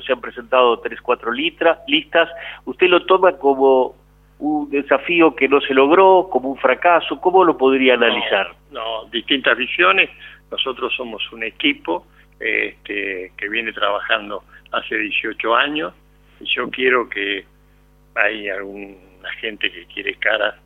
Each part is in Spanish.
pero se han presentado tres, cuatro listas. ¿Usted lo toma como un desafío que no se logró, como un fracaso? ¿Cómo lo podría analizar? No, distintas visiones. Nosotros somos un equipo este, que viene trabajando hace 18 años. Y yo quiero que hay alguna gente que quiere cara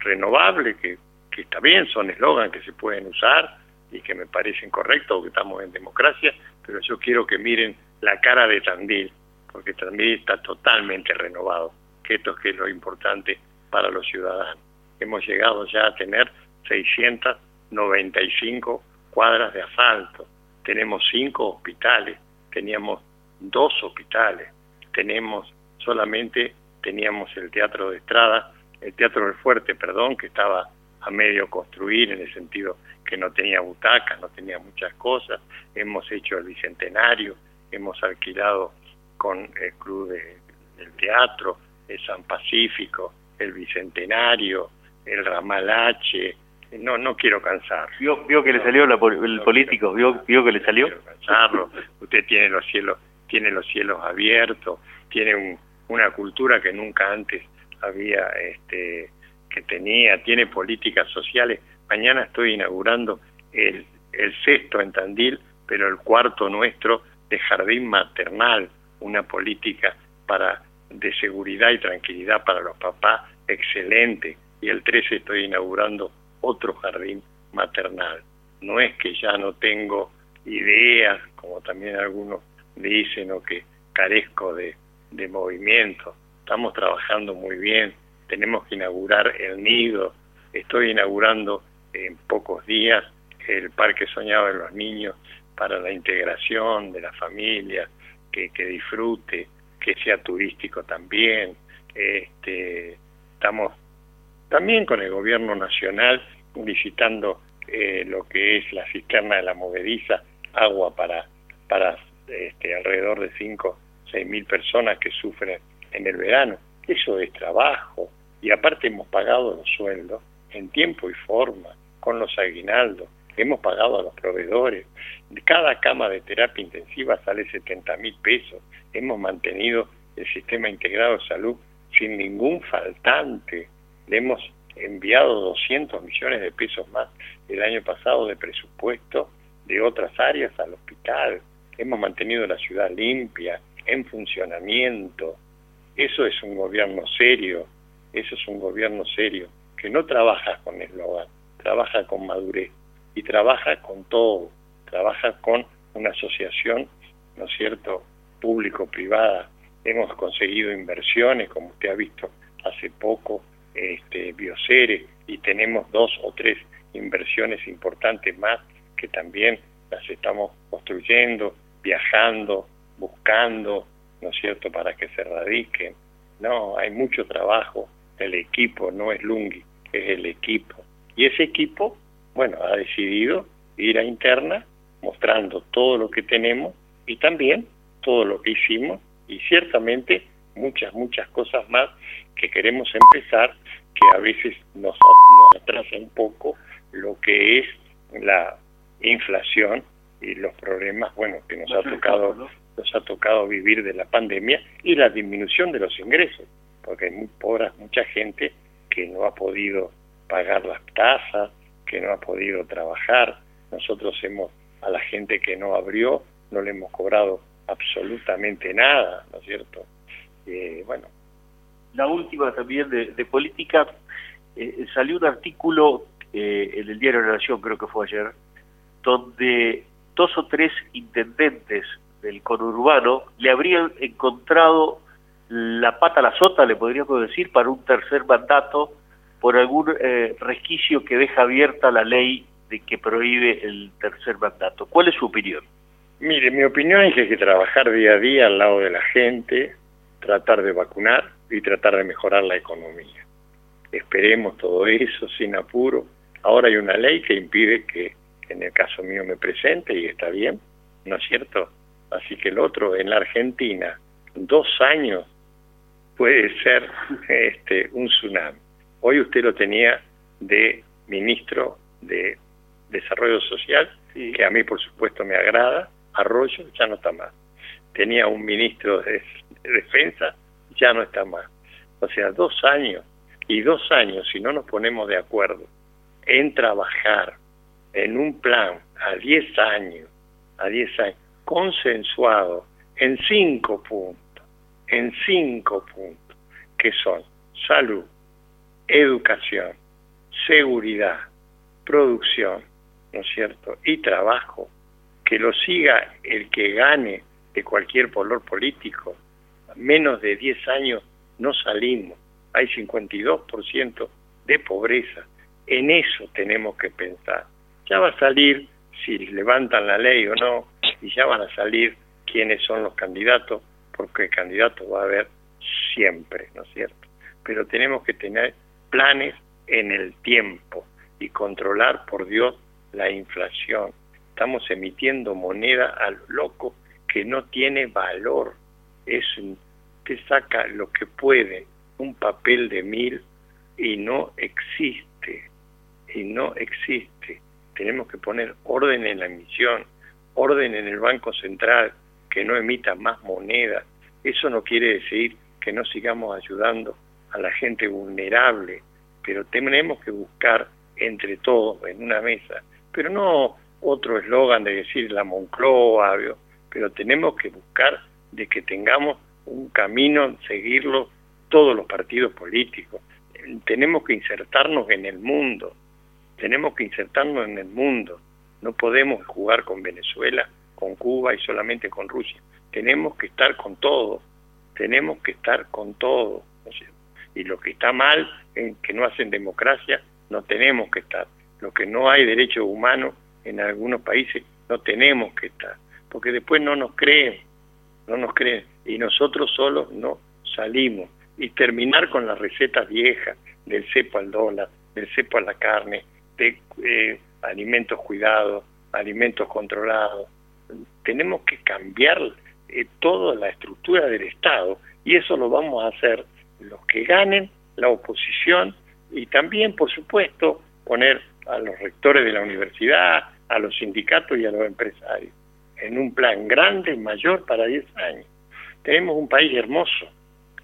renovable, que, que está bien, son eslogan que se pueden usar y que me parecen correctos, que estamos en democracia, pero yo quiero que miren la cara de Tandil, porque Tandil está totalmente renovado, que esto es, lo importante para los ciudadanos. Hemos llegado ya a tener 695 cuadras de asfalto, tenemos cinco hospitales, teníamos dos hospitales, tenemos solamente teníamos el teatro de Estrada, el teatro del Fuerte, perdón, que estaba a medio construir en el sentido que no tenía butacas, no tenía muchas cosas, hemos hecho el Bicentenario, hemos alquilado con el Club del Teatro, el San Pacífico, el Bicentenario, el Ramal H, no no quiero cansar. ¿Vio, vio que le salió el político? ¿Vio, ¿Vio que le salió? quiero cansarlo. Usted tiene los cielos, tiene los cielos abiertos, tiene una cultura que nunca antes había este que tenía, tiene políticas sociales Mañana estoy inaugurando el, el sexto en Tandil, pero el cuarto nuestro de jardín maternal, una política para de seguridad y tranquilidad para los papás excelente. Y el 13 estoy inaugurando otro jardín maternal. No es que ya no tengo ideas, como también algunos dicen, o que carezco de, de movimiento. Estamos trabajando muy bien. Tenemos que inaugurar el nido. Estoy inaugurando en pocos días el Parque Soñado de los Niños para la integración de la familia, que, que disfrute, que sea turístico también. Este, estamos también con el gobierno nacional visitando eh, lo que es la cisterna de la movediza, agua para, para este, alrededor de 5, 6 mil personas que sufren en el verano. Eso es trabajo. Y aparte hemos pagado los sueldos en tiempo y forma con los aguinaldos, hemos pagado a los proveedores, cada cama de terapia intensiva sale 70 mil pesos, hemos mantenido el sistema integrado de salud sin ningún faltante, le hemos enviado 200 millones de pesos más el año pasado de presupuesto de otras áreas al hospital, hemos mantenido la ciudad limpia, en funcionamiento, eso es un gobierno serio, eso es un gobierno serio, que no trabaja con eslogan, trabaja con madurez y trabaja con todo, trabaja con una asociación, ¿no es cierto?, público-privada. Hemos conseguido inversiones, como usted ha visto hace poco, este, Biocere, y tenemos dos o tres inversiones importantes más que también las estamos construyendo, viajando, buscando, ¿no es cierto?, para que se radiquen. No, hay mucho trabajo, el equipo no es Lungi, es el equipo. Y ese equipo, bueno, ha decidido ir a interna mostrando todo lo que tenemos y también todo lo que hicimos y ciertamente muchas, muchas cosas más que queremos empezar que a veces nos, nos atrasa un poco lo que es la inflación y los problemas, bueno, que nos ha tocado nos ha tocado vivir de la pandemia y la disminución de los ingresos, porque hay muy pobres, mucha gente que no ha podido pagar las tasas, que no ha podido trabajar. Nosotros hemos, a la gente que no abrió, no le hemos cobrado absolutamente nada, ¿no es cierto? Eh, bueno. La última también de, política, eh, salió un artículo eh, en el diario de la Nación, creo que fue ayer, donde dos o tres intendentes del conurbano le habrían encontrado la pata a la sota, le podríamos decir, para un tercer mandato por algún eh, resquicio que deja abierta la ley de que prohíbe el tercer mandato. ¿Cuál es su opinión? Mire, mi opinión es que hay que trabajar día a día al lado de la gente, tratar de vacunar y tratar de mejorar la economía. Esperemos todo eso sin apuro. Ahora hay una ley que impide que en el caso mío me presente y está bien, ¿no es cierto? Así que el otro, en la Argentina, dos años puede ser este, un tsunami. Hoy usted lo tenía de ministro de Desarrollo Social, que a mí por supuesto me agrada, Arroyo ya no está más. tenía un ministro de, defensa, ya no está más. O sea, dos años y dos años, si no nos ponemos de acuerdo en trabajar en un plan a diez años, a diez años, consensuado en cinco puntos, en cinco puntos, que son salud, educación, seguridad, producción, ¿no es cierto? Y trabajo, que lo siga el que gane de cualquier color político, menos de 10 años no salimos, hay 52% de pobreza, en eso tenemos que pensar. Ya va a salir si levantan la ley o no, y ya van a salir quiénes son los candidatos, porque candidatos va a haber siempre, ¿no es cierto? Pero tenemos que tener planes en el tiempo y controlar, por Dios, la inflación. Estamos emitiendo moneda a lo loco que no tiene valor. Es te saca lo que puede, un papel de mil y no existe. Y no existe. Tenemos que poner orden en la emisión, orden en el Banco Central, que no emita más moneda. Eso no quiere decir que no sigamos ayudando a la gente vulnerable, pero tenemos que buscar entre todos en una mesa, pero no otro eslogan de decir la Moncloa, pero tenemos que buscar de que tengamos un camino, seguirlo todos los partidos políticos. Tenemos que insertarnos en el mundo, tenemos que insertarnos en el mundo. No podemos jugar con Venezuela, con Cuba y solamente con Rusia. Tenemos que estar con todo, tenemos que estar con todo. Y lo que está mal, en que no hacen democracia, no tenemos que estar. Lo que no hay derechos humanos en algunos países, no tenemos que estar. Porque después no nos creen, no nos creen. Y nosotros solos no salimos. Y terminar con las recetas viejas del cepo al dólar, del cepo a la carne, de eh, alimentos cuidados, alimentos controlados. Tenemos que cambiar eh, toda la estructura del Estado y eso lo vamos a hacer los que ganen, la oposición y también, por supuesto, poner a los rectores de la universidad, a los sindicatos y a los empresarios en un plan grande, mayor para 10 años. Tenemos un país hermoso.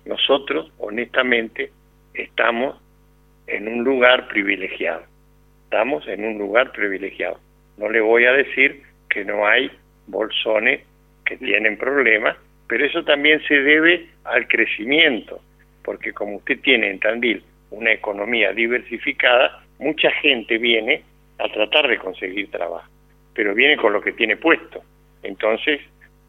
Nosotros, honestamente, estamos en un lugar privilegiado. Estamos en un lugar privilegiado. No le voy a decir que no hay bolsones que tienen problemas, pero eso también se debe al crecimiento, porque como usted tiene en Tandil una economía diversificada, mucha gente viene a tratar de conseguir trabajo, pero viene con lo que tiene puesto. Entonces,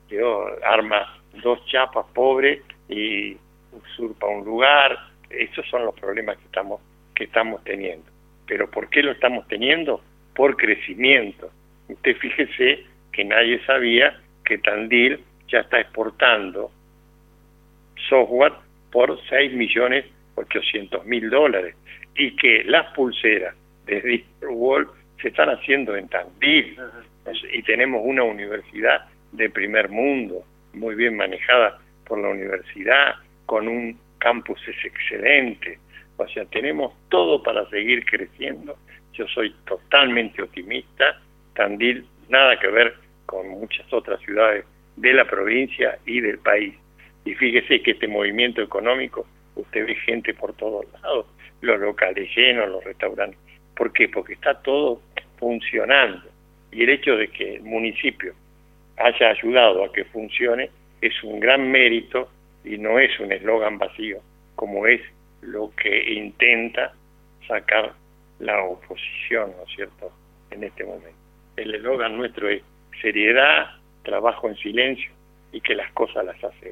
yo arma dos chapas pobres y usurpa un lugar. Esos son los problemas que estamos, que estamos teniendo. Pero ¿por qué lo estamos teniendo? Por crecimiento. Usted fíjese que nadie sabía que Tandil ya está exportando software por 6 millones 800 mil dólares y que las pulseras de Wall se están haciendo en Tandil. Y tenemos una universidad de primer mundo muy bien manejada por la universidad con un campus excelente. O sea tenemos todo para seguir creciendo. Yo soy totalmente optimista. Tandil nada que ver con muchas otras ciudades de la provincia y del país y fíjese que este movimiento económico usted ve gente por todos lados, los locales llenos, los restaurantes. ¿Por qué? Porque está todo funcionando. Y el hecho de que el municipio haya ayudado a que funcione es un gran mérito y no es un eslogan vacío, como es lo que intenta sacar la oposición, ¿no es cierto?, en este momento. El eslogan nuestro es seriedad, trabajo en silencio y que las cosas las hace